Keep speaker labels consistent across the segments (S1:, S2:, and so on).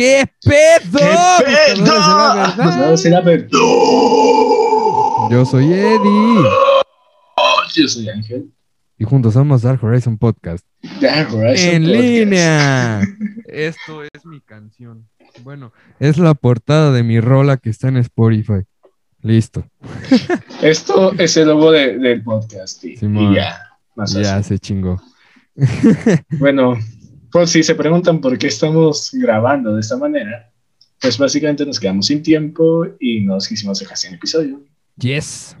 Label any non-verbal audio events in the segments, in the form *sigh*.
S1: ¿Qué pedo?
S2: ¿Qué pedo?
S1: Pues no será verdad. Yo soy Eddie.
S2: Yo soy Ángel.
S1: Y juntos somos Dark Horizon Podcast.
S2: Dark Horizon
S1: en
S2: Podcast.
S1: línea. Esto es mi canción. Bueno, es la portada de mi rola que está en Spotify. Listo.
S2: Esto es el logo de- del podcast. Y, y ya. más
S1: Ya
S2: así.
S1: se chingó.
S2: Bueno, por si se preguntan por qué estamos grabando de esta manera, pues básicamente nos quedamos sin tiempo y nos quisimos dejar sin episodio.
S1: Yes.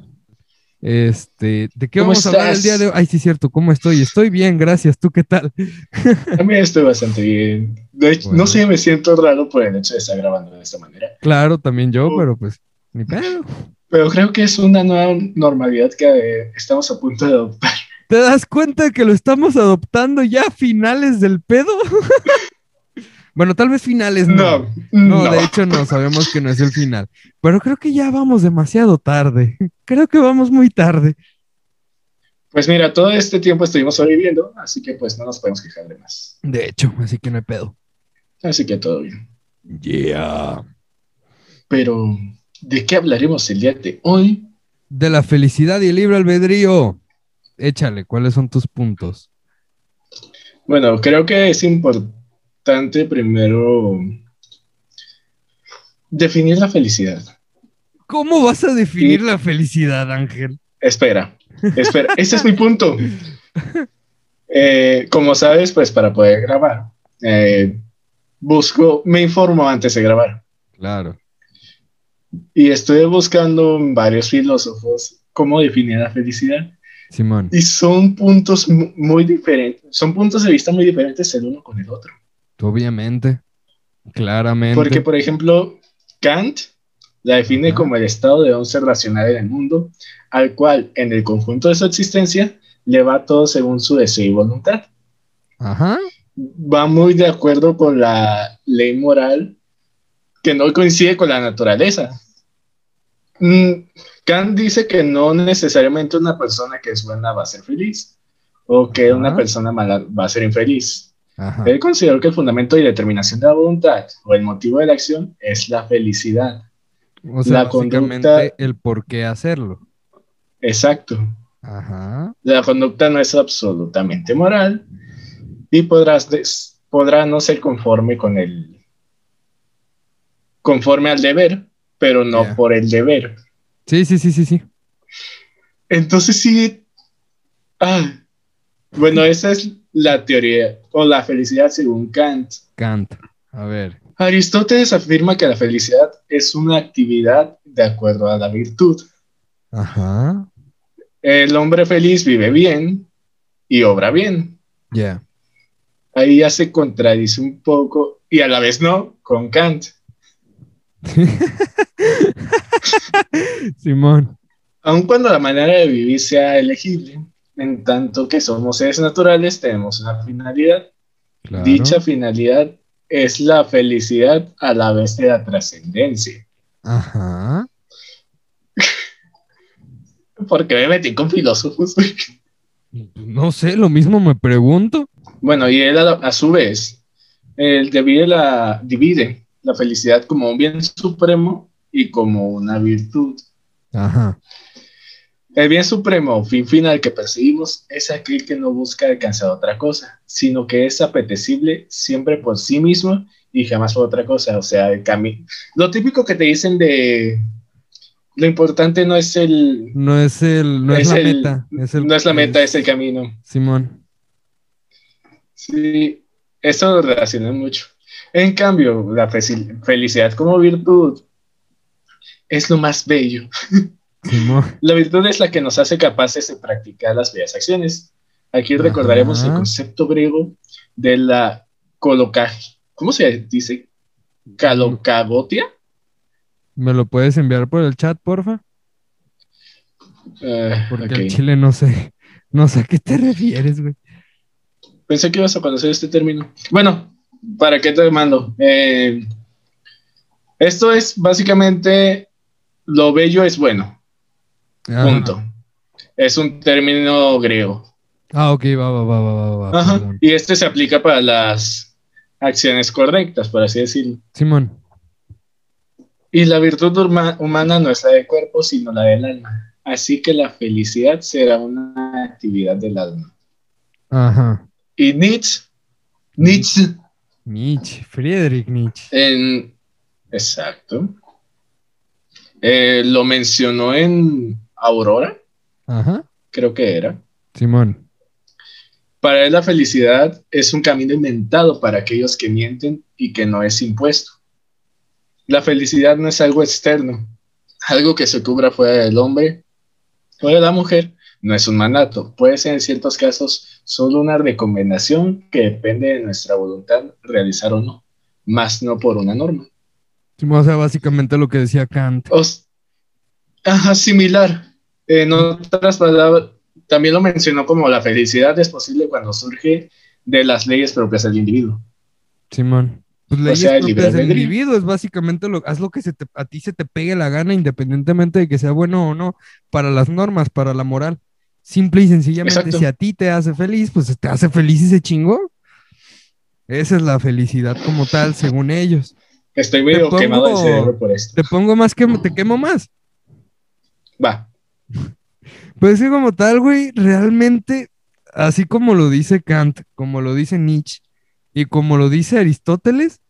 S1: Este, ¿de qué
S2: ¿Cómo
S1: vamos a hablar el día de hoy? Ay, sí, cierto, ¿cómo estoy? Estoy bien, gracias. ¿Tú qué tal? *laughs*
S2: También estoy bastante bien. De hecho,
S1: Bueno.
S2: no sé, me siento raro por el hecho de estar grabando de esta manera.
S1: Claro, también yo,
S2: Oh.
S1: pero pues, ni pedo.
S2: Pero creo que es una nueva normalidad que eh, estamos a punto de adoptar.
S1: ¿Te das cuenta de que lo estamos adoptando ya a finales del pedo? *laughs* bueno, tal vez finales no.
S2: No,
S1: No,
S2: no.
S1: de hecho no, sabemos que no es el final. Pero creo que ya vamos demasiado tarde. *laughs* Creo que vamos muy tarde.
S2: Pues mira, todo este tiempo estuvimos sobreviviendo, así que pues no nos podemos quejar de más.
S1: De hecho, así que no hay pedo.
S2: Así que todo bien.
S1: Yeah.
S2: Pero, ¿de qué hablaremos el día de hoy?
S1: De la felicidad y el libre albedrío. Échale, ¿cuáles son tus puntos?
S2: Bueno, creo que es importante primero definir la felicidad.
S1: ¿Cómo vas a definir la felicidad, Ángel?
S2: Espera, espera, *laughs* ese es mi punto. Eh, como sabes, pues para poder grabar, eh, busco, me informo antes de grabar.
S1: Claro.
S2: Y estoy buscando en varios filósofos cómo definir la felicidad.
S1: Simón.
S2: Y son puntos mu- muy diferentes, son puntos de vista muy diferentes el uno con el otro.
S1: Obviamente. Claramente.
S2: Porque, por ejemplo, Kant la define
S1: Ajá.
S2: como el estado de un ser racional en el mundo, al cual en el conjunto de su existencia le va todo según su deseo y voluntad.
S1: Ajá.
S2: Va muy de acuerdo con la ley moral que no coincide con la naturaleza. Mm, Kant dice que no necesariamente una persona que es buena va a ser feliz o que
S1: Ajá.
S2: una persona mala va a ser infeliz.
S1: Ajá.
S2: Él consideró que el fundamento y determinación de la voluntad o el motivo de la acción es la felicidad.
S1: O sea,
S2: la
S1: básicamente
S2: conducta-
S1: el por qué hacerlo.
S2: Exacto.
S1: Ajá.
S2: La conducta no es absolutamente moral y podrás des- podrá no ser conforme con el conforme al deber, pero no por el deber.
S1: Sí, sí, sí, sí, sí.
S2: Entonces sí. Ah, bueno, esa es la teoría o la felicidad según Kant.
S1: Kant. A ver.
S2: Aristóteles afirma que la felicidad es una actividad de acuerdo a la virtud.
S1: Ajá.
S2: El hombre feliz vive bien y obra bien.
S1: Ya.
S2: Ahí ya se contradice un poco y a la vez no con Kant. *laughs*
S1: Simón.
S2: Aun cuando la manera de vivir sea elegible, en tanto que somos seres naturales, tenemos una finalidad.
S1: Claro.
S2: Dicha finalidad es la felicidad a la vez de la trascendencia.
S1: Ajá. *laughs*
S2: Porque me metí con filósofos.
S1: No sé, lo mismo me pregunto.
S2: Bueno, y él a, a su vez, él divide la, divide la felicidad como un bien supremo y como una virtud.
S1: Ajá.
S2: El bien supremo o fin final que perseguimos es aquel que no busca alcanzar otra cosa, sino que es apetecible siempre por sí mismo y jamás por otra cosa. O sea, el camino. Lo típico que te dicen de lo importante no es el
S1: No es el, no es,
S2: Es
S1: la
S2: el-
S1: meta. Es el,
S2: no es la meta, es el camino.
S1: Simón.
S2: Sí, eso lo relaciona mucho. En cambio, la felicidad como virtud es lo más bello. *laughs* La virtud es la que nos hace capaces de practicar las bellas acciones. Aquí
S1: Ajá.
S2: recordaremos el concepto griego de la colocaje. ¿Cómo se dice? ¿Calocagotia?
S1: ¿Me lo puedes enviar por el chat, porfa?
S2: Eh,
S1: Porque al chile no sé. No sé a qué te *laughs* refieres, güey.
S2: Pensé que ibas a conocer este término. Bueno, ¿para qué te mando? Eh, esto es básicamente lo bello es bueno.
S1: Ah,
S2: Punto. Es un término griego.
S1: Ah, ok, va, va, va, va, va, va,
S2: Ajá.
S1: perdón.
S2: Y este se aplica para las acciones correctas, por así decirlo.
S1: Simón.
S2: Y la virtud huma- humana no es la del cuerpo, sino la del alma. Así que la felicidad será una actividad del alma.
S1: Ajá.
S2: Y Nietzsche, Nietzsche,
S1: Nietzsche, Friedrich Nietzsche.
S2: en, exacto, eh, lo mencionó en Aurora,
S1: Ajá.
S2: creo que era.
S1: Simón.
S2: Para él la felicidad es un camino inventado para aquellos que mienten y que no es impuesto. La felicidad no es algo externo, algo que se cubra fuera del hombre o de la mujer. No es un mandato, puede ser en ciertos casos solo una recomendación que depende de nuestra voluntad realizar o no, más no por una norma.
S1: Simón, o sea, básicamente lo que decía Kant.
S2: Os- Ajá, similar. En otras palabras, también lo mencionó como la felicidad es posible cuando surge de las leyes propias del individuo.
S1: Simón. Pues leyes
S2: sea, el libre
S1: propias del individuo es básicamente lo, haz lo que se te- a ti se te pegue la gana, independientemente de que sea bueno o no, para las normas, para la moral. Simple y sencillamente,
S2: Exacto.
S1: si a ti te hace feliz, pues te hace feliz y se chingó. Esa es la felicidad como tal, según ellos.
S2: Estoy medio
S1: pongo-
S2: quemado el cerebro por esto.
S1: Te pongo más que te quemo más.
S2: Va,
S1: Pues sí, como tal, güey, realmente, así como lo dice Kant, como lo dice Nietzsche y como lo dice Aristóteles,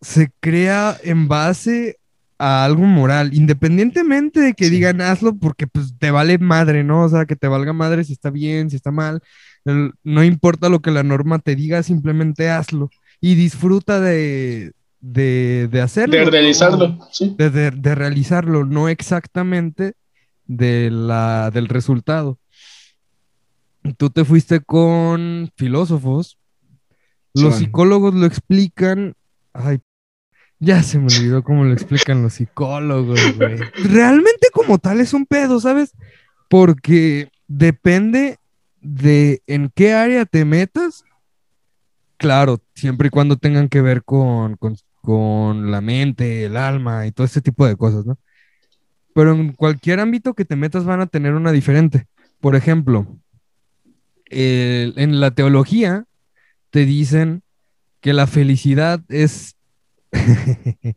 S1: se crea en base a algo moral, independientemente de que
S2: Sí.
S1: digan hazlo porque pues te vale madre, ¿no? O sea, que te valga madre si está bien, si está mal, no importa lo que la norma te diga, simplemente hazlo y disfruta de, de, de hacerlo.
S2: de
S1: ¿no?
S2: realizarlo, sí.
S1: de, de- de realizarlo, no exactamente de la, del resultado. Tú te fuiste con filósofos, los psicólogos lo explican, ay, ya se me olvidó cómo lo explican los psicólogos, güey. Realmente como tal es un pedo, ¿sabes? Porque depende de en qué área te metas. Claro, siempre y cuando tengan que ver con, con, con la mente, el alma y todo este tipo de cosas, ¿no? Pero en cualquier ámbito que te metas van a tener una diferente. Por ejemplo, en la teología te dicen que la felicidad es *laughs*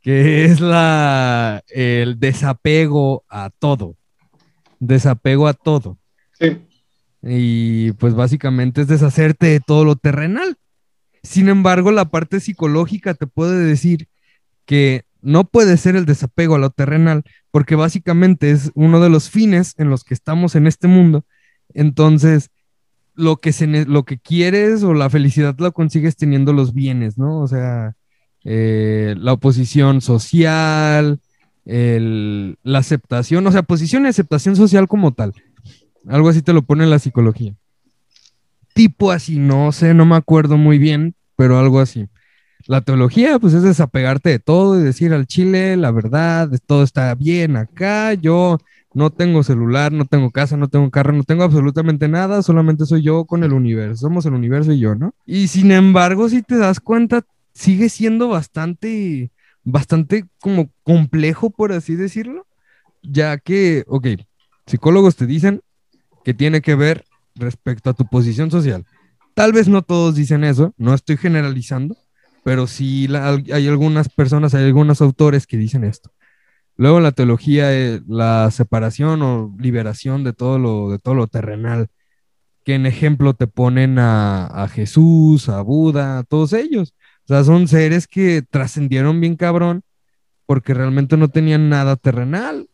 S1: que es la el desapego a todo. Desapego a todo.
S2: Sí.
S1: Y pues básicamente es deshacerte de todo lo terrenal. Sin embargo, la parte psicológica te puede decir que no puede ser el desapego a lo terrenal, porque básicamente es uno de los fines en los que estamos en este mundo. Entonces, lo que, se, lo que quieres o la felicidad la consigues teniendo los bienes, ¿no? O sea, eh, la oposición social, la aceptación, o sea, posición y aceptación social como tal. Algo así te lo pone la psicología. Tipo así, no sé, no me acuerdo muy bien, pero algo así. La teología, pues es desapegarte de todo y decir al chile, la verdad, todo está bien acá, yo no tengo celular, no tengo casa, no tengo carro, no tengo absolutamente nada, solamente soy yo con el universo, somos el universo y yo, ¿no? Y sin embargo, si te das cuenta, sigue siendo bastante, bastante como complejo, por así decirlo, ya que, ok, psicólogos te dicen que tiene que ver respecto a tu posición social. Tal vez no todos dicen eso, no estoy generalizando, pero sí hay algunas personas, hay algunos autores que dicen esto. Luego la teología, eh, la separación o liberación de todo lo, de todo lo terrenal, que en ejemplo te ponen a, a Jesús, a Buda, a todos ellos. O sea, son seres que trascendieron bien cabrón porque realmente no tenían nada terrenal.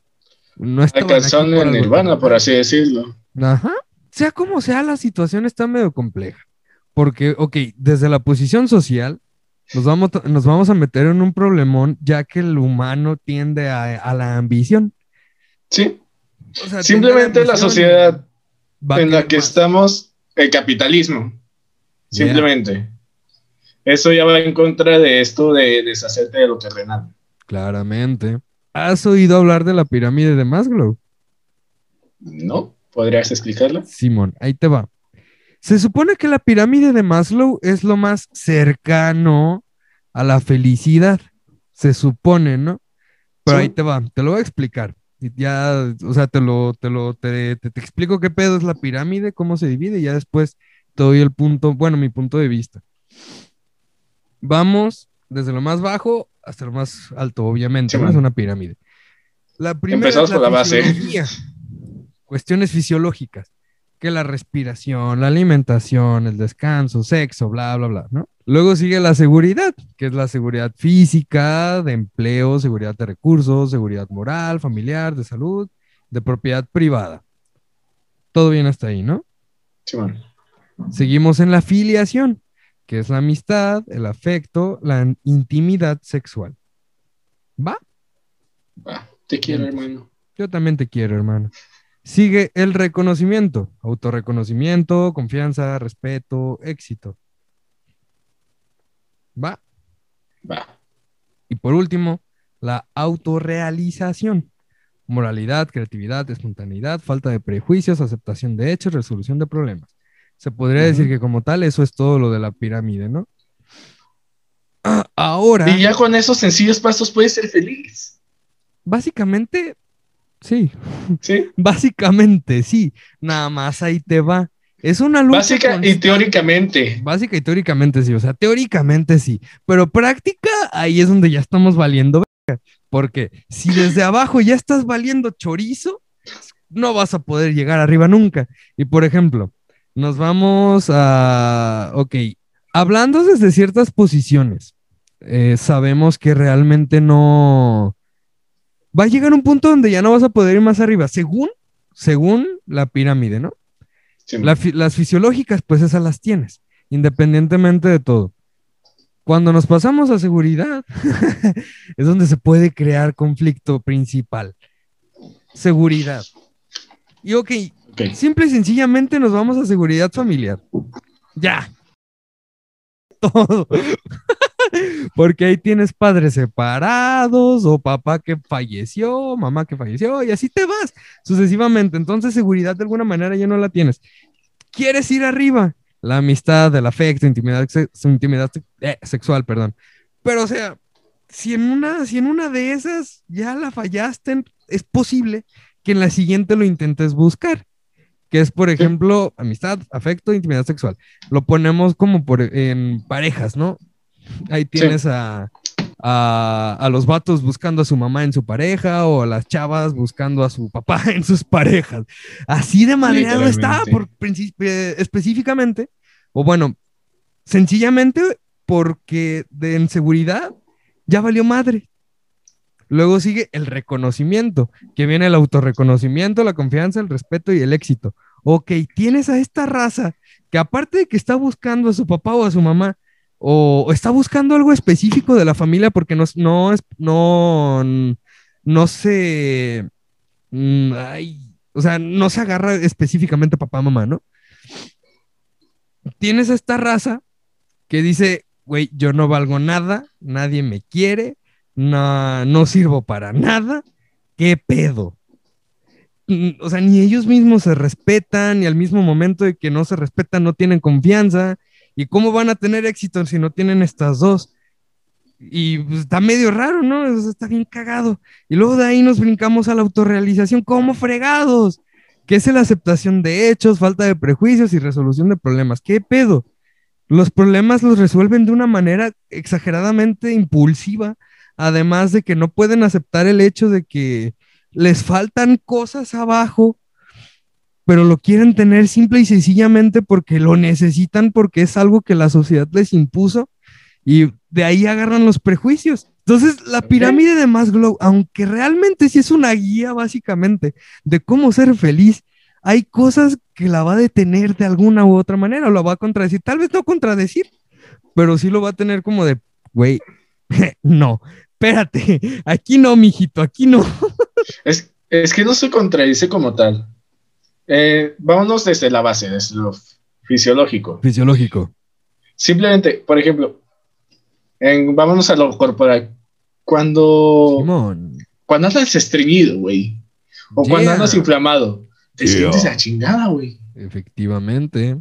S1: No
S2: Alcanzaron
S1: algo
S2: nirvana, por así decirlo.
S1: Ajá. Sea como sea, la situación está medio compleja. Porque, ok, desde la posición social, nos vamos, a- nos vamos a meter en un problemón, ya que el humano tiende a, a la ambición.
S2: Sí,
S1: O sea,
S2: simplemente la sociedad en la que
S1: más.
S2: estamos, el capitalismo.
S1: Yeah.
S2: Eso ya va en contra de esto de deshacerte de lo terrenal.
S1: Claramente. ¿Has oído hablar de la pirámide de Maslow?
S2: ¿No? ¿Podrías explicarlo?
S1: Simón, ahí te va. Se supone que la pirámide de Maslow es lo más cercano a la felicidad. Se supone, ¿no? Pero
S2: Sí.
S1: ahí te va, te lo voy a explicar. Ya, o sea, te lo, te lo, te, te- te explico qué pedo es la pirámide, cómo se divide, y ya después te doy el punto, bueno, mi punto de vista. Vamos desde lo más bajo hasta lo más alto, obviamente,
S2: Sí,
S1: es una pirámide. La primera
S2: Empezamos
S1: es
S2: la base.
S1: Cuestiones fisiológicas, que la respiración, la alimentación, el descanso, sexo, bla, bla, bla, ¿no? Luego sigue la seguridad, que es la seguridad física, de empleo, seguridad de recursos, seguridad moral, familiar, de salud, de propiedad privada. Todo bien hasta ahí, ¿no?
S2: Simón.
S1: Seguimos en la filiación, que es la amistad, el afecto, la intimidad sexual. ¿Va?
S2: Va, te quiero, hermano.
S1: Yo también te quiero, hermano. Sigue el reconocimiento, autorreconocimiento, confianza, respeto, éxito. ¿Va?
S2: Va.
S1: Y por último, la autorrealización. Moralidad, creatividad, espontaneidad, falta de prejuicios, aceptación de hechos, resolución de problemas. Se podría decir que como tal eso es todo lo de la pirámide, ¿no? Ah, *clears throat* Ahora,
S2: Y ya con esos sencillos pasos puedes ser feliz.
S1: básicamente, sí, *laughs*
S2: ¿Sí?
S1: básicamente sí, nada más ahí te va. Es una lucha
S2: Básica y teóricamente.
S1: Básica y teóricamente sí, o sea, teóricamente sí, pero práctica ahí es donde ya estamos valiendo porque si desde *laughs* abajo ya estás valiendo chorizo, no vas a poder llegar arriba nunca. Y por ejemplo, nos vamos a, ok, hablando desde ciertas posiciones, eh, sabemos que realmente no... Va a llegar un punto donde ya no vas a poder ir más arriba, según, según la pirámide, ¿no?
S2: Simón.
S1: La fi- las fisiológicas, pues esas las tienes, independientemente de todo. Cuando nos pasamos a seguridad, *laughs* es donde se puede crear conflicto principal. Seguridad. Y ok, Simple y sencillamente nos vamos a seguridad familiar. Ya. *laughs* Todo. *laughs* Porque ahí tienes padres separados o papá que falleció, mamá que falleció y así te vas sucesivamente. Entonces seguridad de alguna manera ya no la tienes. ¿Quieres ir arriba? La amistad, el afecto, intimidad, intimidad eh, sexual, perdón. Pero o sea, si en una, si en una de esas ya la fallaste, es posible que en la siguiente lo intentes buscar, que es, por ejemplo, amistad, afecto, intimidad sexual. Lo ponemos como por, en parejas, ¿no? Ahí tienes a, a, a los vatos buscando a su mamá en su pareja o a las chavas buscando a su papá *laughs* en sus parejas. Así de madreado está,
S2: Literalmente.
S1: por específicamente, o bueno, sencillamente porque de en seguridad ya valió madre. Luego sigue el reconocimiento, que viene el autorreconocimiento, la confianza, el respeto y el éxito. Ok, tienes a esta raza que aparte de que está buscando a su papá o a su mamá, o, está buscando algo específico de la familia porque no, no, no, no se, mm, ay, o sea, no se agarra específicamente papá, mamá, ¿no? Tienes a esta raza que dice, güey, yo no valgo nada, nadie me quiere, no, no sirvo para nada, ¿qué pedo? Mm, O sea, ni ellos mismos se respetan, y al mismo momento de que no se respetan, no tienen confianza. ¿Y cómo van a tener éxito si no tienen estas dos? Y pues, está medio raro, ¿no? Está bien cagado. Y luego de ahí nos brincamos a la autorrealización, como fregados, que es la aceptación de hechos, falta de prejuicios y resolución de problemas. ¿Qué pedo? Los problemas los resuelven de una manera exageradamente impulsiva, además de que no pueden aceptar el hecho de que les faltan cosas abajo, pero lo quieren tener simple y sencillamente porque lo necesitan, porque es algo que la sociedad les impuso y de ahí agarran los prejuicios. Entonces, la pirámide de Maslow, aunque realmente sí es una guía básicamente de cómo ser feliz, hay cosas que la va a detener de alguna u otra manera o la va a contradecir. Tal vez no contradecir, pero sí lo va a tener como de, güey, *laughs* no, espérate, *laughs* aquí no, mijito, aquí no.
S2: Es, es que no se contradice como tal. Eh, vámonos desde la base, desde lo fisiológico.
S1: Fisiológico.
S2: Simplemente, por ejemplo, en- vámonos a lo corporal. Cuando,
S1: Simón.
S2: cuando andas estreñido, güey, o cuando andas inflamado, te
S1: Yeah.
S2: sientes a chingada, güey.
S1: Efectivamente.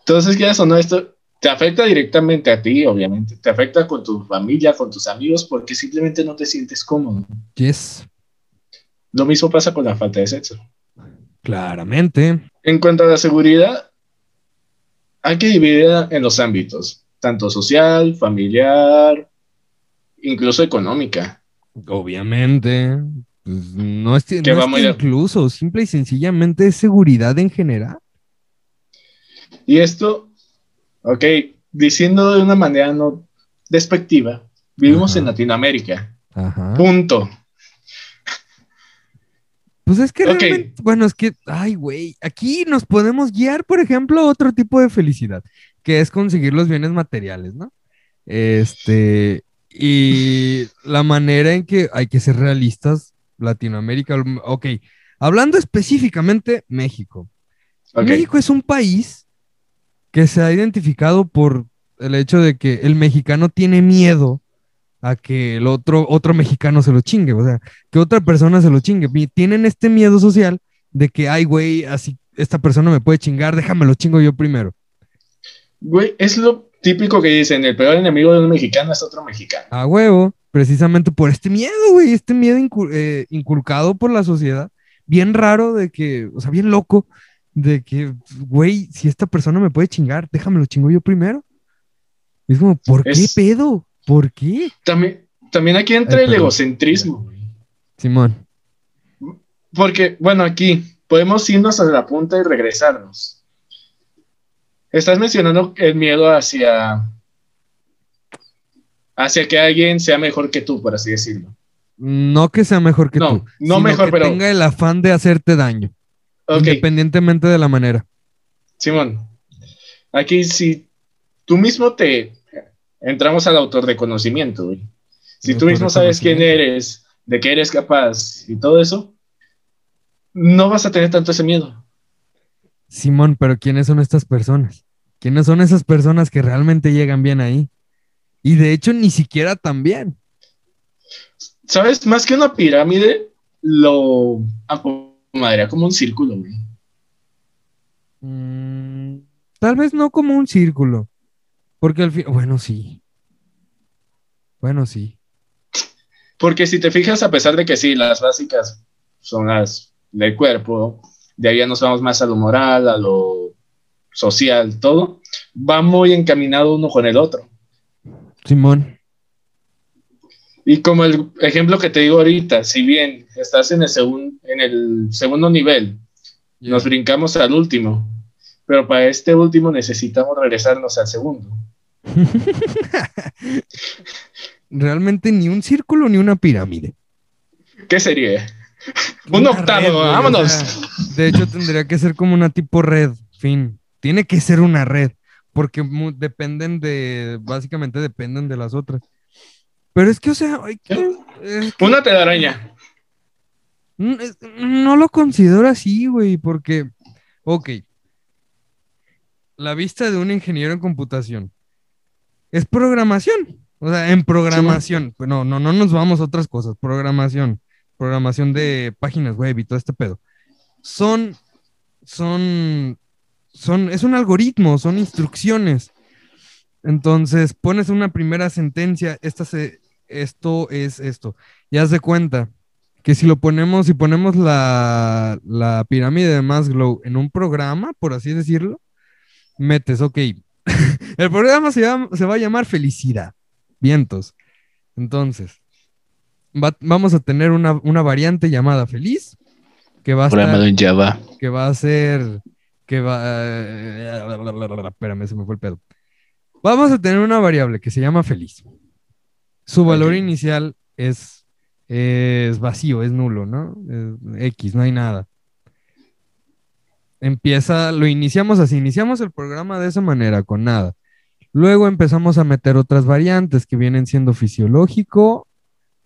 S2: Entonces, quieras o no, esto te afecta directamente a ti, obviamente. Te afecta con tu familia, con tus amigos, porque simplemente no te sientes cómodo.
S1: Yes.
S2: Lo mismo pasa con la falta de sexo.
S1: Claramente.
S2: En cuanto a la seguridad, hay que dividirla en los ámbitos. tanto social, familiar, incluso económica.
S1: Obviamente. Pues, no es,
S2: Que
S1: no es que incluso, simple y sencillamente es seguridad en general.
S2: Y esto, ok, diciendo de una manera no despectiva, vivimos
S1: Ajá.
S2: en Latinoamérica.
S1: Ajá.
S2: Punto.
S1: Pues es que realmente, bueno, es que, ay, güey, aquí nos podemos guiar, por ejemplo, a otro tipo de felicidad, que es conseguir los bienes materiales, ¿no? Este, y la manera en que hay que ser realistas, Latinoamérica, ok, hablando específicamente México. México es un país que se ha identificado por el hecho de que el mexicano tiene miedo a que el otro, otro mexicano se lo chingue, o sea, que otra persona se lo chingue. Y tienen este miedo social de que, ay, güey, así esta persona me puede chingar, déjame lo chingo yo primero.
S2: Güey, es lo típico que dicen, el peor enemigo de un mexicano es otro mexicano.
S1: A huevo, precisamente por este miedo, güey, este miedo eh, inculcado por la sociedad, bien raro de que, o sea, bien loco, de que, güey, si esta persona me puede chingar, déjame lo chingo yo primero. Es como, ¿por qué
S2: Es-
S1: pedo? ¿Por qué?
S2: También, también aquí entra
S1: Ay,
S2: el egocentrismo. güey.
S1: Simón.
S2: Porque, bueno, aquí podemos irnos a la punta y regresarnos. Estás mencionando el miedo hacia hacia que alguien sea mejor que tú, por así decirlo.
S1: No que sea mejor que
S2: No,
S1: tú.
S2: no mejor,
S1: que
S2: pero-
S1: tenga el afán de hacerte daño, Independientemente de la manera.
S2: Simón. Aquí si tú mismo te entramos al autorreconocimiento, güey. Si tú mismo sabes quién eres, de qué eres capaz y todo eso, no vas a tener tanto ese miedo.
S1: Simón, pero ¿quiénes son estas personas? ¿Quiénes son esas personas que realmente llegan bien ahí? Y de hecho, ni siquiera tan bien.
S2: ¿Sabes? Más que una pirámide, lo acomodaría como un círculo, güey.
S1: Mm, tal vez no como un círculo. Porque al fin, bueno, sí. Bueno, sí.
S2: Porque si te fijas, a pesar de que sí, las básicas son las del cuerpo, de ahí ya nos vamos más a lo moral, a lo social, todo, va muy encaminado uno con el otro.
S1: Simón.
S2: Y como el ejemplo que te digo ahorita, si bien estás en el, segun- en el segundo nivel, nos brincamos al último, pero para este último necesitamos regresarnos al segundo. *laughs*
S1: Realmente ni un círculo ni una pirámide.
S2: ¿Qué sería? Un octavo,
S1: red, güey, o
S2: vámonos.
S1: sea, de hecho, tendría que ser como una tipo red, fin. Tiene que ser una red, porque dependen de, básicamente dependen de las otras. Pero es que, o sea, que- es que
S2: Una telaraña.
S1: es- no lo considero así, güey, porque, ok, la vista de un ingeniero en computación es programación. O sea, en programación, pues no, no, no nos vamos a otras cosas, programación, programación de páginas web y todo este pedo. Son, son, son, es un algoritmo, son instrucciones. Entonces, pones una primera sentencia, esta se, esto es esto. Y haz de cuenta que si lo ponemos, si ponemos la, la pirámide de Maslow en un programa, por así decirlo, metes, ok, *laughs* el programa se, llama- se va a llamar felicidad, vientos. Entonces, va- vamos a tener una, una variante llamada feliz, que va a estar,
S2: Programado en Java.
S1: que va a ser, que va, eh, espérame, se me fue el pedo. Vamos a tener una variable que se llama feliz. Su valor inicial es, es vacío, es nulo, ¿no? Es X, no hay nada. Empieza, lo iniciamos así, iniciamos el programa de esa manera, con nada. Luego empezamos a meter otras variantes que vienen siendo fisiológico,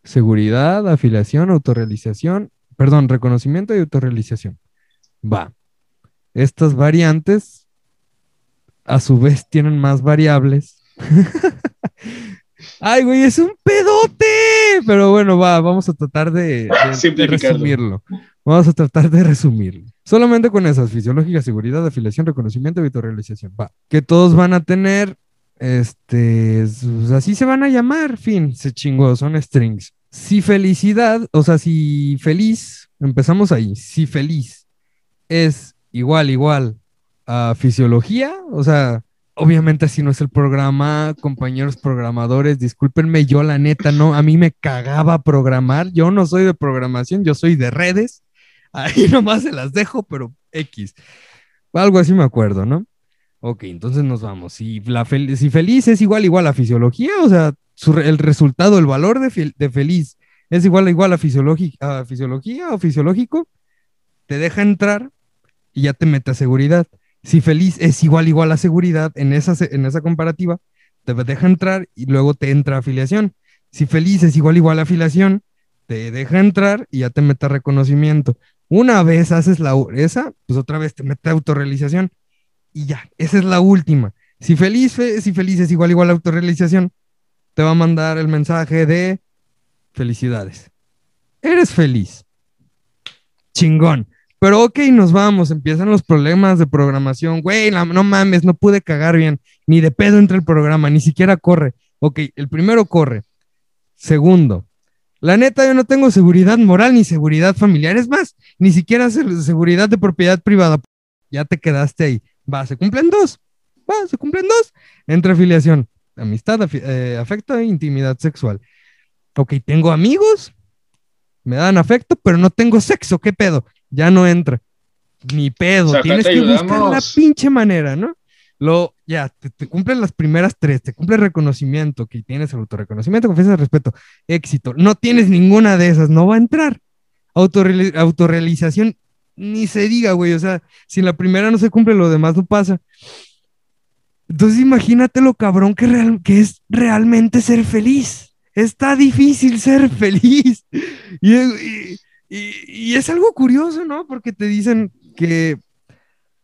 S1: seguridad, afiliación, autorrealización, perdón, reconocimiento y autorrealización. Va. Estas variantes, a su vez, tienen más variables. *laughs* Ay, güey, es un pedote. Pero bueno, va, vamos a tratar de, de- *laughs* de
S2: Simplificarlo.
S1: resumirlo. Vamos a tratar de resumirlo. Solamente con esas, fisiológica, seguridad, afiliación, reconocimiento autorrealización. Va. Que todos van a tener, este, s- así se van a llamar, fin, se chingó, son strings. Si felicidad, o sea, si feliz, empezamos ahí, si feliz es igual, igual fisiología, o sea, Obviamente así no es el programa, compañeros programadores, discúlpenme, yo la neta no, a mí me cagaba programar, yo no soy de programación, yo soy de redes, *laughs* ahí nomás se las dejo, pero X. Algo así me acuerdo, ¿no? Ok, entonces nos vamos. Si, feliz es igual igual a fisiología, o sea, el resultado, el valor de, de feliz es igual igual a, a fisiología o fisiológico, te deja entrar y ya te mete a seguridad. Si feliz es igual igual a seguridad en esa, en esa comparativa, te deja entrar y luego te entra afiliación. Si feliz es igual igual a afiliación, te deja entrar y ya te mete reconocimiento. Una vez haces la esa, pues otra vez te mete autorrealización y ya, esa es la última. Si feliz, si feliz es igual igual a autorrealización, te va a mandar el mensaje de felicidades. Eres feliz. Chingón. Pero ok, nos vamos, empiezan los problemas de programación. Güey, no mames, no pude cagar bien. Ni de pedo entre el programa, ni siquiera corre. Ok, el primero corre. Segundo, la neta, yo no tengo seguridad moral ni seguridad familiar. Es más, ni siquiera seguridad de propiedad privada. Ya te quedaste ahí. Va, se cumplen dos. Va, se cumplen dos. Entre afiliación, amistad, eh, afecto e intimidad sexual. Ok, tengo amigos, me dan afecto, pero no tengo sexo. ¿Qué pedo? Ya no entra. Ni pedo, tienes que buscar la pinche manera, ¿no? Lo, ya, te, cumplen las primeras tres, te cumple el reconocimiento, que tienes el autorreconocimiento, confianza, respeto, éxito. No tienes ninguna de esas, no va a entrar. autorrealización, ni se diga, güey, o sea, si la primera no se cumple, lo demás no pasa. Entonces imagínate lo cabrón que, real, que es realmente ser feliz. Está difícil ser *laughs* feliz. y y, es algo curioso, ¿no? Porque te dicen que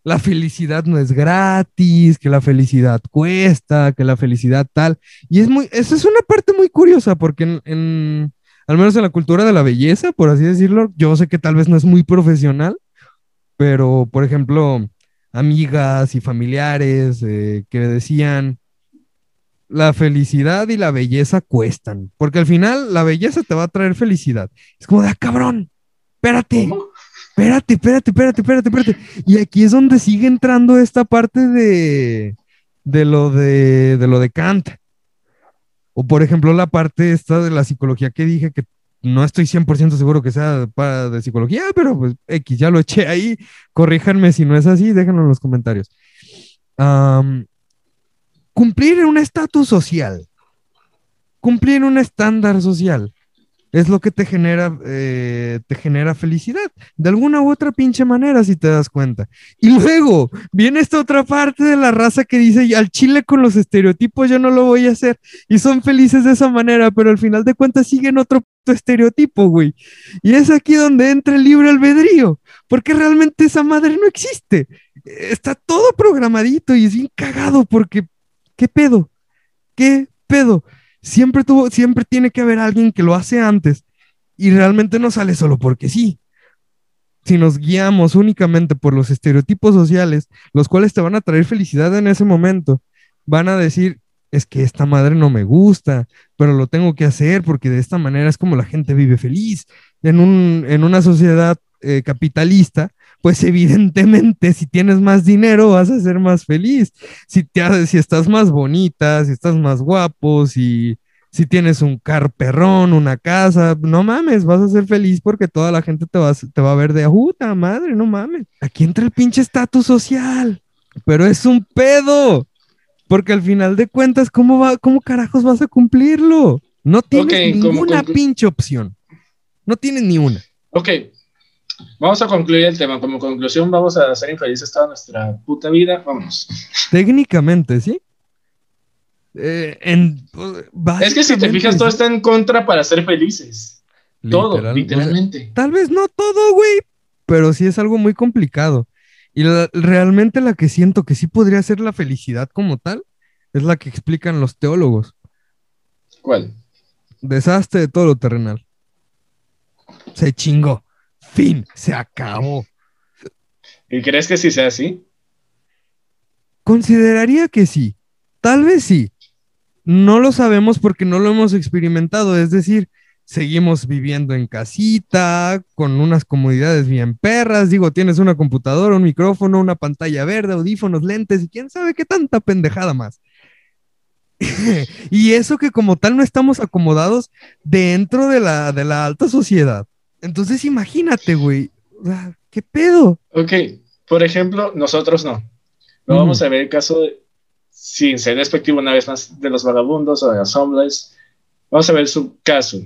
S1: la felicidad no es gratis, que la felicidad cuesta, que la felicidad tal. Y es muy, esa es una parte muy curiosa, porque en, al menos en la cultura de la belleza, por así decirlo, yo sé que tal vez no es muy profesional, pero por ejemplo, amigas y familiares eh, que decían, la felicidad y la belleza cuestan, porque al final la belleza te va a traer felicidad. Es como de, ah, cabrón, espérate, espérate, espérate, espérate, espérate, espérate. Y aquí es donde sigue entrando esta parte de, de lo de, de lo de Kant. O por ejemplo, la parte esta de la psicología que dije que no estoy 100% seguro que sea para de psicología, pero pues X, ya lo eché ahí. Corríjanme si no es así, déjenlo en los comentarios. cumplir un estatus social. Cumplir un estándar social es lo que te genera, eh, te genera felicidad, de alguna u otra pinche manera, si te das cuenta. Y luego viene esta otra parte de la raza que dice, al chile con los estereotipos yo no lo voy a hacer, y son felices de esa manera, pero al final de cuentas siguen otro estereotipo, güey. Y es aquí donde entra el libre albedrío, porque realmente esa madre no existe. Está todo programadito y es bien cagado porque, ¿qué pedo? ¿Qué pedo? Siempre tuvo, siempre tiene que haber alguien que lo hace antes y realmente no sale solo porque sí. Si nos guiamos únicamente por los estereotipos sociales, los cuales te van a traer felicidad en ese momento, van a decir, es que esta madre no me gusta, pero lo tengo que hacer porque de esta manera es como la gente vive feliz. En, un, en una sociedad eh, capitalista, pues evidentemente si tienes más dinero vas a ser más feliz. Si, te, si estás más bonita, si estás más guapo, si, si tienes un car perrón, una casa, no mames, vas a ser feliz porque toda la gente te va, te va a ver de puta madre, no mames. Aquí entra el pinche estatus social, pero es un pedo. Porque al final de cuentas, ¿cómo, va, cómo carajos vas a cumplirlo? No tienes ninguna pinche opción. No tienes ni una.
S2: Ok, Vamos a concluir el tema. Como conclusión, vamos a ser infelices toda nuestra puta vida. Vamos.
S1: Técnicamente, sí. Eh,
S2: es que si te fijas, todo está en contra para ser felices. todo, literalmente.
S1: Tal vez no todo, güey, pero sí es algo muy complicado. Y realmente la que siento que sí podría ser la felicidad como tal es la que explican los teólogos.
S2: ¿Cuál?
S1: Desastre de todo lo terrenal. Se chingó. Fin, se acabó.
S2: ¿Y crees que sí sea así?
S1: Consideraría que sí. Tal vez sí. No lo sabemos porque no lo hemos experimentado. Es decir, seguimos viviendo en casita, con unas comodidades bien perras. Digo, tienes una computadora, un micrófono, una pantalla verde, audífonos, lentes y quién sabe qué tanta pendejada más. *laughs* y eso que como tal no estamos acomodados dentro de la, de la alta sociedad. Entonces imagínate, güey. ¿Qué pedo?
S2: Ok, por ejemplo, nosotros no. No vamos a ver el caso, de, sin ser despectivo una vez más, de los vagabundos o de los homeless. Vamos a ver su caso.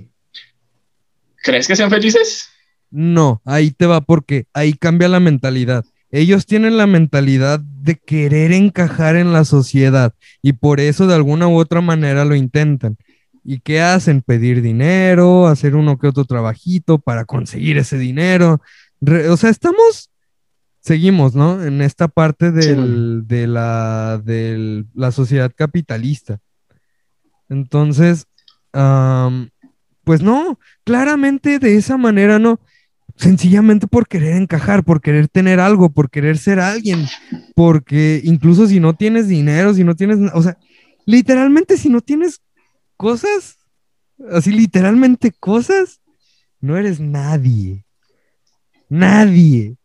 S2: ¿Crees que sean felices?
S1: No, ahí te va porque ahí cambia la mentalidad. Ellos tienen la mentalidad de querer encajar en la sociedad y por eso de alguna u otra manera lo intentan. ¿Y qué hacen? Pedir dinero, hacer uno que otro trabajito para conseguir ese dinero. o sea, estamos, seguimos, ¿no? En esta parte de, la, de la sociedad capitalista. Entonces, pues no, claramente de esa manera no. Sencillamente por querer encajar, por querer tener algo, por querer ser alguien, porque incluso si no tienes dinero, si no tienes, o sea, literalmente si no tienes cosas, así literalmente cosas, no eres nadie. Nadie.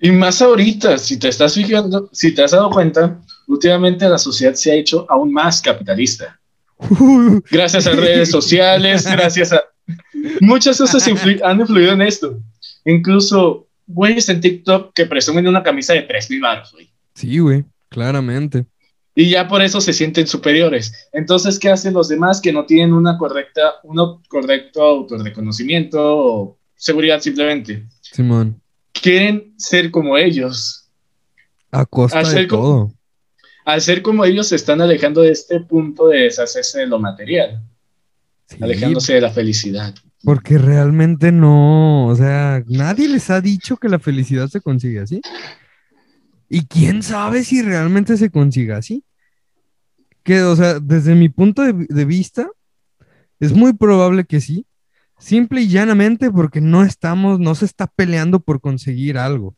S2: Y más ahorita, si te estás fijando, si te has dado cuenta, últimamente la sociedad se ha hecho aún más capitalista. *laughs* Gracias a redes sociales, *laughs* gracias a... Muchas cosas han influido en esto. Incluso güeyes en TikTok que presumen una camisa de 3 mil baros, güey.
S1: Sí, güey, claramente.
S2: Y ya por eso se sienten superiores. Entonces, ¿qué hacen los demás que no tienen una correcta, un correcto autorreconocimiento o seguridad simplemente?
S1: Simón.
S2: Quieren ser como ellos.
S1: A costa de todo.
S2: al ser como ellos, se están alejando de este punto de deshacerse de lo material. Alejándose de la felicidad.
S1: Porque realmente no, o sea, nadie les ha dicho que la felicidad se consigue así. Y quién sabe si realmente se consiga así. Que, o sea, desde mi punto de, vista, es muy probable que sí. Simple y llanamente porque no estamos, no se está peleando por conseguir algo.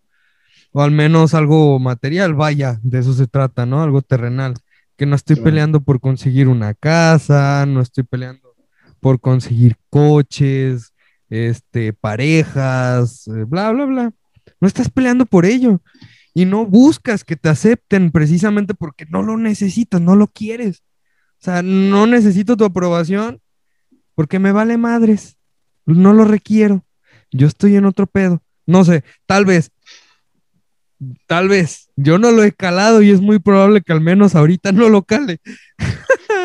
S1: O al menos algo material, vaya, de eso se trata, ¿no? Algo terrenal. Que no estoy peleando por conseguir una casa, no estoy peleando por conseguir coches, este, parejas, eh, bla, bla, bla. No estás peleando por ello y no buscas que te acepten precisamente porque no lo necesitas, no lo quieres. O sea, no necesito tu aprobación porque me vale madres. No lo requiero. Yo estoy en otro pedo. No sé, tal vez. Tal vez. Yo no lo he calado y es muy probable que al menos ahorita no lo cale.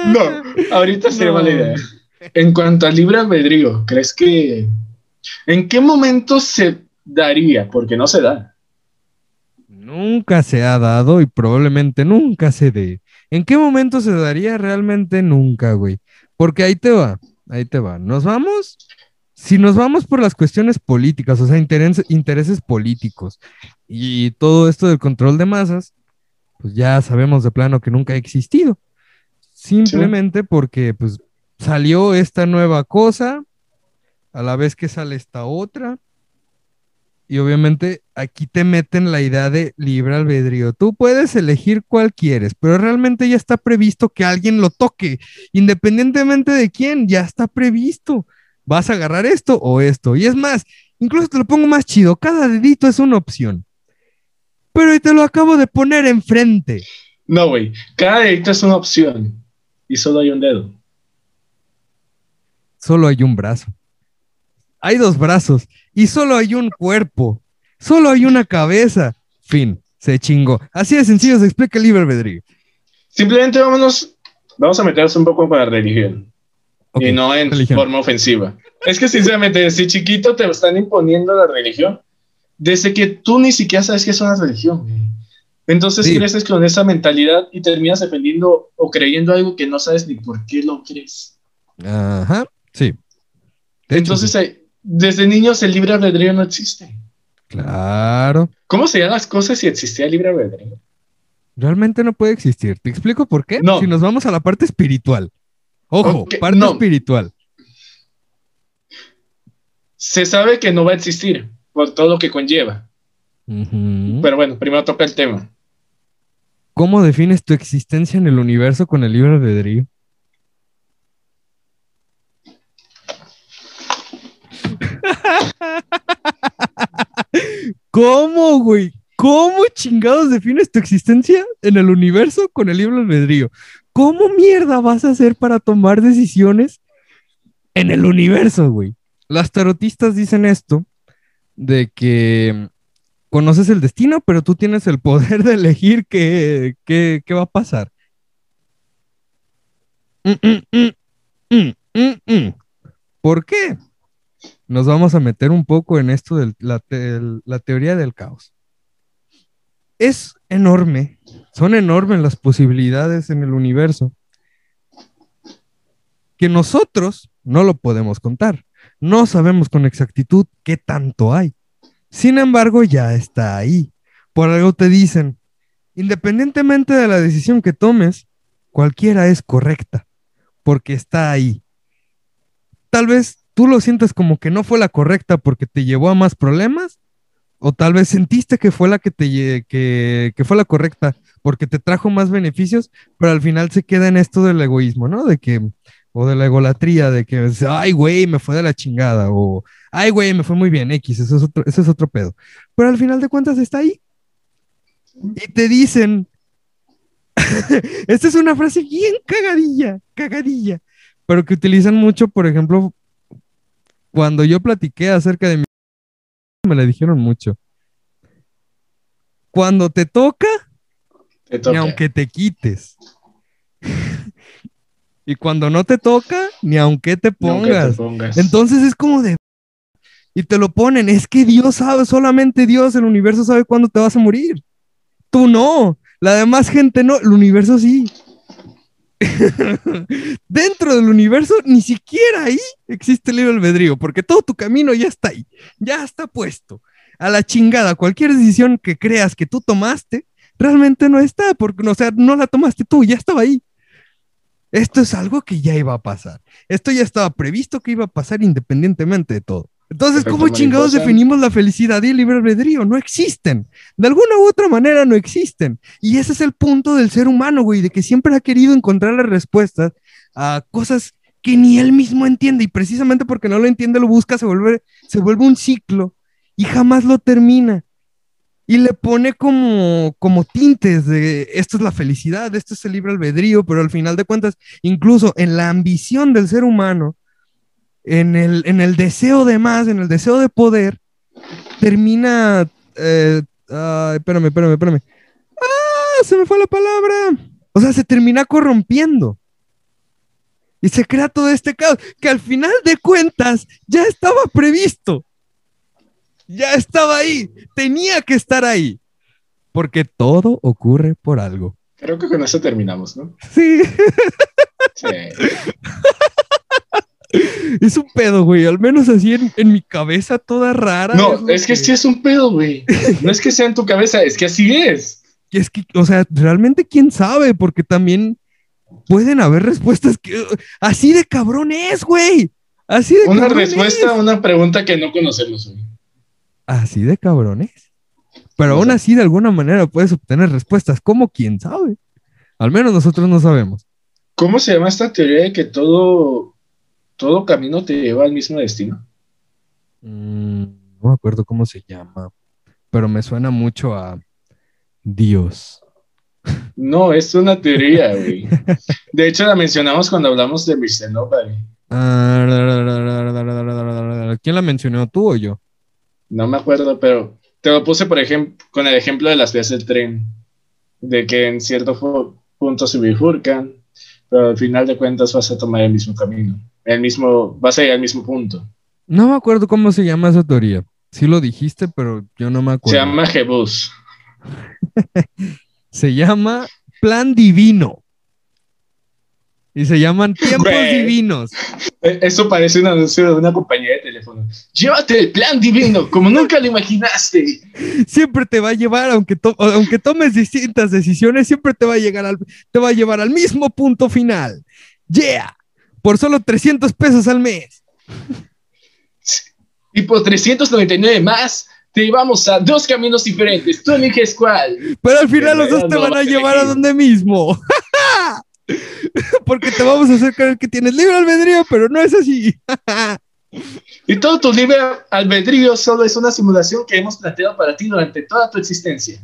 S2: No, *laughs* ahorita sería mala idea. En cuanto al libre albedrío, ¿crees que en qué momento se daría? Porque no se da.
S1: Nunca se ha dado y probablemente nunca se dé. ¿En qué momento se daría? Realmente nunca, güey. Porque ahí te va, ahí te va. ¿Nos vamos? Si nos vamos por las cuestiones políticas, o sea, intereses políticos y todo esto del control de masas, pues ya sabemos de plano que nunca ha existido. Simplemente porque pues salió esta nueva cosa, a la vez que sale esta otra, y obviamente aquí te meten la idea de libre albedrío. Tú puedes elegir cuál quieres, pero realmente ya está previsto que alguien lo toque, independientemente de quién, ya está previsto. Vas a agarrar esto o esto. Y es más, incluso te lo pongo más chido, cada dedito es una opción. Pero te lo acabo de poner enfrente.
S2: No, güey, cada dedito es una opción y solo hay un dedo.
S1: Solo hay un brazo hay dos brazos y solo hay un cuerpo, solo hay una cabeza. Fin, se chingó. Así de sencillo se explica el libre albedrío.
S2: Simplemente vámonos, vamos a meternos un poco para la religión. y no en forma ofensiva. Es que sinceramente, si chiquito te están imponiendo la religión, desde que tú ni siquiera sabes qué es una religión. Entonces creces con esa mentalidad y terminas defendiendo o creyendo algo que no sabes ni por qué lo crees.
S1: Ajá, sí.
S2: Entonces desde niños el libre albedrío no existe.
S1: Claro.
S2: ¿Cómo serían las cosas si existía el libre albedrío?
S1: Realmente no puede existir. ¿Te explico por qué? Si nos vamos a la parte espiritual. Ojo, parte espiritual.
S2: Se sabe que no va a existir por todo lo que conlleva. Pero bueno, primero toca el tema.
S1: ¿Cómo defines tu existencia en el universo con el libre albedrío? *laughs* ¿Cómo, güey? ¿Cómo chingados defines tu existencia en el universo con el libre albedrío? ¿Cómo mierda vas a hacer para tomar decisiones en el universo, güey? Las tarotistas dicen esto de que conoces el destino, pero tú tienes el poder de elegir qué, qué, qué va a pasar. Mm, mm, mm, ¿Por qué? Nos vamos a meter un poco en esto de la, teoría del caos. Es enorme, son enormes las posibilidades en el universo que nosotros no lo podemos contar. No sabemos con exactitud qué tanto hay. Sin embargo, ya está ahí. Por algo te dicen, independientemente de la decisión que tomes, cualquiera es correcta, porque está ahí. Tal vez tú lo sientes como que no fue la correcta porque te llevó a más problemas, o tal vez sentiste que fue la que te que, fue la correcta porque te trajo más beneficios, pero al final se queda en esto del egoísmo, ¿no? De que o de la egolatría, de que, ay, güey, me fue de la chingada, o, ay, güey, me fue muy bien, X, eso es otro, eso es otro pedo. Pero al final de cuentas está ahí. Y te dicen, *laughs* esta es una frase bien cagadilla, cagadilla, pero que utilizan mucho, por ejemplo, cuando yo platiqué acerca de mi... Me la dijeron mucho. Cuando te toca,
S2: Te toca.
S1: ni aunque te quites. *laughs* y cuando no te toca, ni aunque te
S2: te
S1: pongas. Entonces es como de... Y te lo ponen, es que Dios sabe, solamente Dios, el universo sabe cuándo te vas a morir. Tú no, la demás gente no, el universo sí. *laughs* Dentro del universo, ni siquiera ahí existe el libre albedrío, porque todo tu camino ya está ahí, ya está puesto. A la chingada, cualquier decisión que creas que tú tomaste, realmente no está, porque, o no la tomaste tú, ya estaba ahí. Esto es algo que ya iba a pasar. Esto ya estaba previsto que iba a pasar independientemente de todo. Entonces, ¿cómo chingados definimos la felicidad y el libre albedrío? No existen. De alguna u otra manera no existen. Y ese es el punto del ser humano, güey, de que siempre ha querido encontrar las respuestas a cosas que ni él mismo entiende. Y precisamente porque no lo entiende, lo busca, se vuelve, se vuelve un ciclo y jamás lo termina. Y le pone como, como tintes de esto es la felicidad, esto es el libre albedrío, pero al final de cuentas, incluso en la ambición del ser humano, en el, en el deseo de más, en el deseo de poder, termina. eh, espérame, espérame, espérame. ¡Ah! Se me fue la palabra. O sea, se termina corrompiendo. Y se crea todo este caos que al final de cuentas ya estaba previsto. Ya estaba ahí. Tenía que estar ahí. Porque todo ocurre por algo.
S2: Creo que con eso terminamos, ¿no?
S1: Sí.
S2: Sí. *laughs*
S1: Es un pedo, güey. Al menos así en, en mi cabeza toda rara.
S2: No, es que sí es un pedo, güey. No es que sea en tu cabeza, es que así es.
S1: Y es que, o sea, realmente quién sabe, porque también pueden haber respuestas que así de cabrón es, güey. Así de
S2: Una
S1: cabrón
S2: respuesta
S1: es.
S2: a una pregunta que no conocemos, güey.
S1: Así de cabrón es. Pero aún así, de alguna manera puedes obtener respuestas. ¿Cómo? ¿Quién sabe? Al menos nosotros no sabemos.
S2: ¿Cómo se llama esta teoría de que todo, todo camino te lleva al mismo destino?
S1: Mm, no me acuerdo cómo se llama, pero me suena mucho a Dios.
S2: No, es una teoría, *laughs* güey. De hecho, la mencionamos cuando hablamos de Mr. Nobody.
S1: Ah, ¿Quién la mencionó, tú o yo?
S2: No me acuerdo, pero te lo puse, por ejemplo, con el ejemplo de las vías del tren. De que en cierto punto se bifurcan, pero al final de cuentas vas a tomar el mismo camino. El mismo, vas a ir al mismo punto.
S1: No me acuerdo cómo se llama esa teoría. Sí lo dijiste, pero yo no me
S2: Se
S1: acuerdo.
S2: llama Jebus. *laughs*
S1: Se llama Plan Divino. Y se llaman Tiempos. Divinos.
S2: Eh, Eso parece un anuncio de una compañía de teléfono. Llévate el plan divino, como nunca lo imaginaste.
S1: Siempre te va a llevar, aunque, to- aunque tomes distintas decisiones, siempre te va a, llegar al, te va a llevar al mismo punto final. Yeah. Por solo 300 pesos al mes.
S2: Y por 399 más, te llevamos a dos caminos diferentes. Tú eliges cuál.
S1: Pero al final los dos te
S2: no
S1: van a llevar a donde mismo. *laughs* Porque te vamos a hacer creer que tienes libre albedrío, pero no es así.
S2: Y todo tu libre albedrío solo es una simulación que hemos planteado para ti durante toda tu existencia.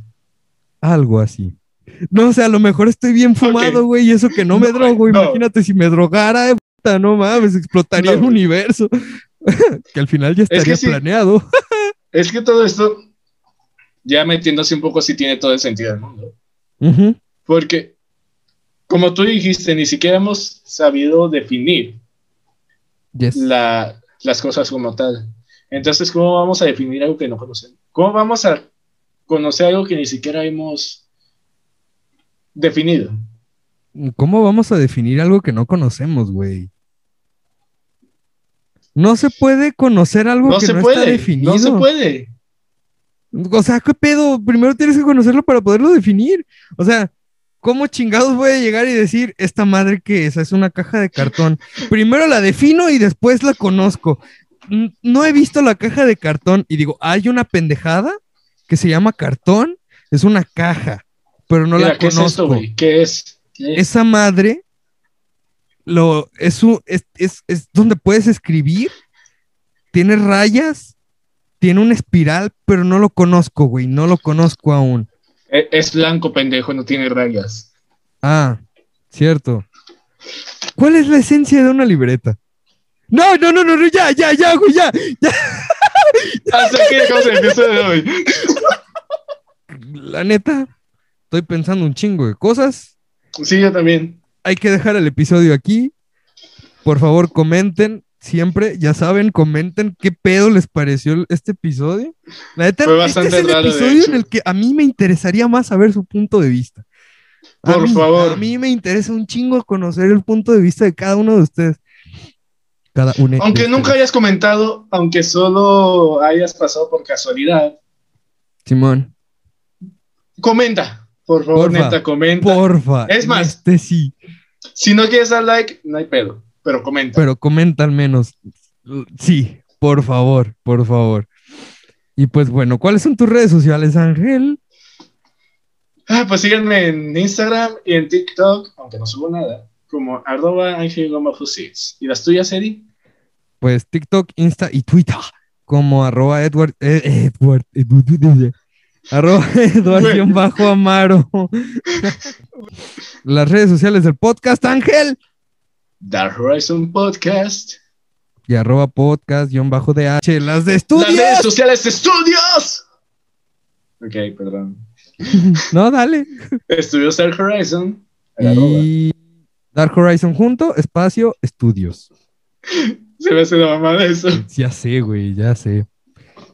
S1: Algo así. No, o sea, a lo mejor estoy bien fumado, güey, y eso que no me
S2: No,
S1: drogo.
S2: no.
S1: Imagínate si me drogara, no mames, explotaría
S2: No,
S1: el universo. *laughs* que al final ya
S2: que
S1: estaría
S2: sí.
S1: planeado.
S2: Es que todo esto, ya metiéndose un poco, sí tiene todo el sentido del mundo. Porque, como tú dijiste, ni siquiera hemos sabido definir
S1: Yes.
S2: la- las cosas como tal. Entonces, ¿cómo vamos a definir algo que no conocemos? ¿Cómo vamos a conocer algo que ni siquiera hemos definido?
S1: ¿Cómo vamos a definir algo que no conocemos, güey? No se puede conocer algo
S2: No
S1: que
S2: se
S1: no
S2: puede,
S1: está definido.
S2: no se puede.
S1: O sea, ¿qué pedo? Primero tienes que conocerlo para poderlo definir. O sea, ¿cómo chingados voy a llegar y decir, esta madre que es? Es una caja de cartón. *laughs* Primero la defino y después la conozco. No he visto la caja de cartón y digo, hay una pendejada que se llama cartón, es una caja, pero no
S2: Mira,
S1: la
S2: ¿qué es
S1: conozco.
S2: esto, güey? ¿Qué es? ¿Qué es?
S1: Esa madre lo, es, un- es, es- es donde puedes escribir, tiene rayas, tiene una espiral, pero no lo conozco, güey, no lo conozco aún.
S2: E- Es blanco, pendejo, no tiene rayas.
S1: Ah, cierto. ¿Cuál es la esencia de una libreta? No, no, no, no, no, ya, ya, ya, güey, ya. *laughs*
S2: Hasta aquí dejamos el episodio de hoy.
S1: La neta, estoy pensando un chingo de cosas.
S2: Sí, yo también.
S1: Hay que dejar el episodio aquí. Por favor, comenten siempre, ya saben, comenten qué pedo les pareció este episodio. La neta,
S2: Fue
S1: este es el
S2: raro,
S1: episodio en el que a mí me interesaría más saber su punto de vista. A
S2: Por
S1: mí-
S2: favor.
S1: A mí me interesa un chingo conocer el punto de vista de cada uno de ustedes. Cada uno.
S2: Aunque
S1: de
S2: nunca hayas comentado, aunque solo hayas pasado por casualidad,
S1: Simón,
S2: comenta. Por favor,
S1: Porfa,
S2: neta, comenta.
S1: porfa.
S2: Es más.
S1: Este sí,
S2: Si no quieres dar like, no hay pedo, pero comenta.
S1: pero comenta al menos. Sí, por favor, por favor. Y pues bueno, ¿cuáles son tus redes sociales, Ángel?
S2: Ah, pues síganme en Instagram y en TikTok, aunque no subo nada, como arroba Ángel Goma. ¿Y las tuyas, Eddie?
S1: pues TikTok, Insta y Twitter como arroba Edward, eh, Edward, Edward, arroba *laughs* Edward bajo Amaro. *laughs* Las redes sociales del podcast Ángel
S2: Dark Horizon Podcast.
S1: y arroba podcast guion bajo DH. Las de
S2: Las redes
S1: estudios.
S2: sociales de estudios. Ok, perdón. *laughs*
S1: No, dale.
S2: Estudios Dark Horizon.
S1: Y Dark Horizon junto, espacio, estudios.
S2: Se me hace la mamada eso.
S1: Ya sé, güey, ya sé.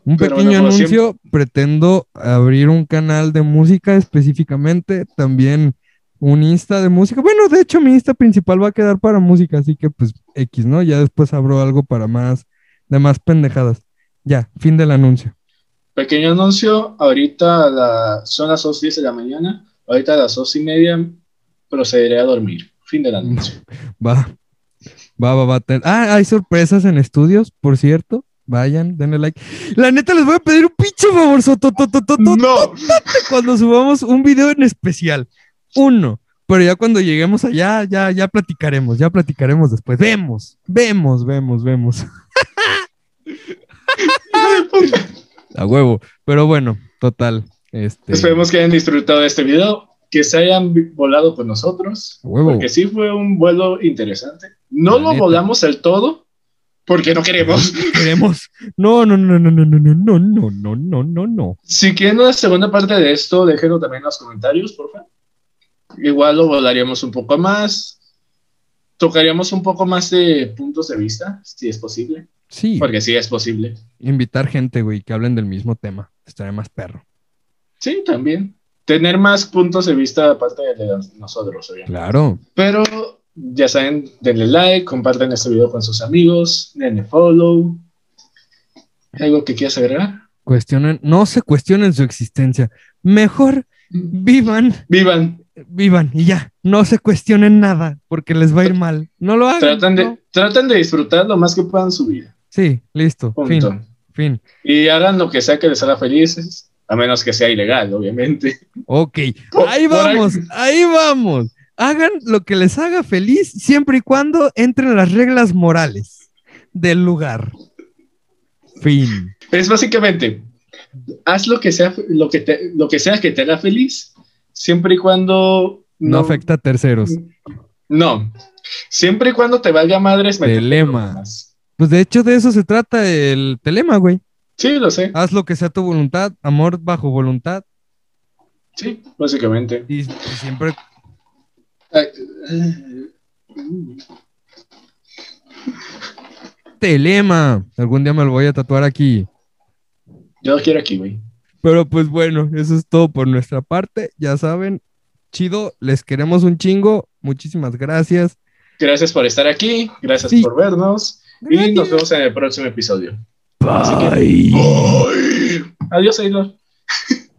S1: Un
S2: Pero
S1: pequeño
S2: bueno,
S1: anuncio, pretendo abrir un canal de música específicamente, también un Insta de música. Bueno, de hecho mi Insta principal va a quedar para música, así que pues X, ¿no? Ya después abro algo para más, de más pendejadas. Ya, fin del anuncio.
S2: Pequeño anuncio. Ahorita la- son las 2.10 de la mañana. Ahorita a las 2 y media procederé a dormir. Fin del *laughs* anuncio.
S1: Va, va, va, va. Ten- Ah, hay sorpresas en estudios, por cierto. Vayan, denle like. La neta les voy a pedir un pinche favor.
S2: No.
S1: cuando subamos un video en especial. Uno. Pero ya cuando lleguemos allá, ya, ya platicaremos, ya platicaremos después. Vemos, vemos, vemos, vemos. *laughs* A huevo. Pero bueno, total. Este.
S2: Esperemos que hayan disfrutado de este video. Que se hayan volado con nosotros.
S1: a huevo.
S2: Porque sí fue un vuelo interesante. No
S1: La
S2: lo
S1: neta.
S2: volamos del todo. Porque no queremos.
S1: Queremos. No, no, no, no, no, no, no, no, no, no, no, no, no.
S2: Si quieren una segunda parte de esto, déjenlo también en los comentarios, por favor. Igual lo volaríamos un poco más. Tocaríamos un poco más de puntos de vista, si es posible.
S1: Sí,
S2: Porque sí es posible.
S1: invitar gente, güey, que hablen del mismo tema. Estaría más perro.
S2: Sí, también. Tener más puntos de vista aparte de nosotros, obviamente.
S1: Claro.
S2: Pero ya saben, denle like, compartan este video con sus amigos, denle follow. ¿Algo que quieras agregar?
S1: Cuestionen, no se cuestionen su existencia. Mejor vivan
S2: Vivan,
S1: vivan y ya, no se cuestionen nada porque les va a ir mal. No lo hagan.
S2: tratan de,
S1: ¿no?
S2: tratan de disfrutar lo más que puedan su vida.
S1: Sí, listo,
S2: Punto.
S1: fin, fin.
S2: Y hagan lo que sea que les haga felices, a menos que sea ilegal, obviamente.
S1: Ok,
S2: Por-
S1: ahí
S2: por ahí-
S1: vamos, ahí vamos. Hagan lo que les haga feliz siempre y cuando entren las reglas morales. del lugar. Fin.
S2: Es básicamente, haz lo que sea, lo que, te, lo que sea que te haga feliz, siempre y cuando
S1: No, afecta a terceros.
S2: No, siempre y cuando te valga madres.
S1: Telema. Pues de hecho de eso se trata el telema, güey.
S2: Sí, lo sé.
S1: Haz lo que sea tu voluntad, amor bajo voluntad.
S2: Sí, básicamente.
S1: Y, siempre telema. Algún día me lo voy a tatuar aquí.
S2: Yo lo quiero aquí, güey.
S1: Pero pues bueno, eso es todo por nuestra parte. Ya saben, chido, les queremos un chingo. Muchísimas gracias.
S2: Gracias por estar aquí, gracias
S1: Sí.
S2: por vernos y nos vemos en el próximo episodio.
S1: Bye.
S2: Adiós, Aidor.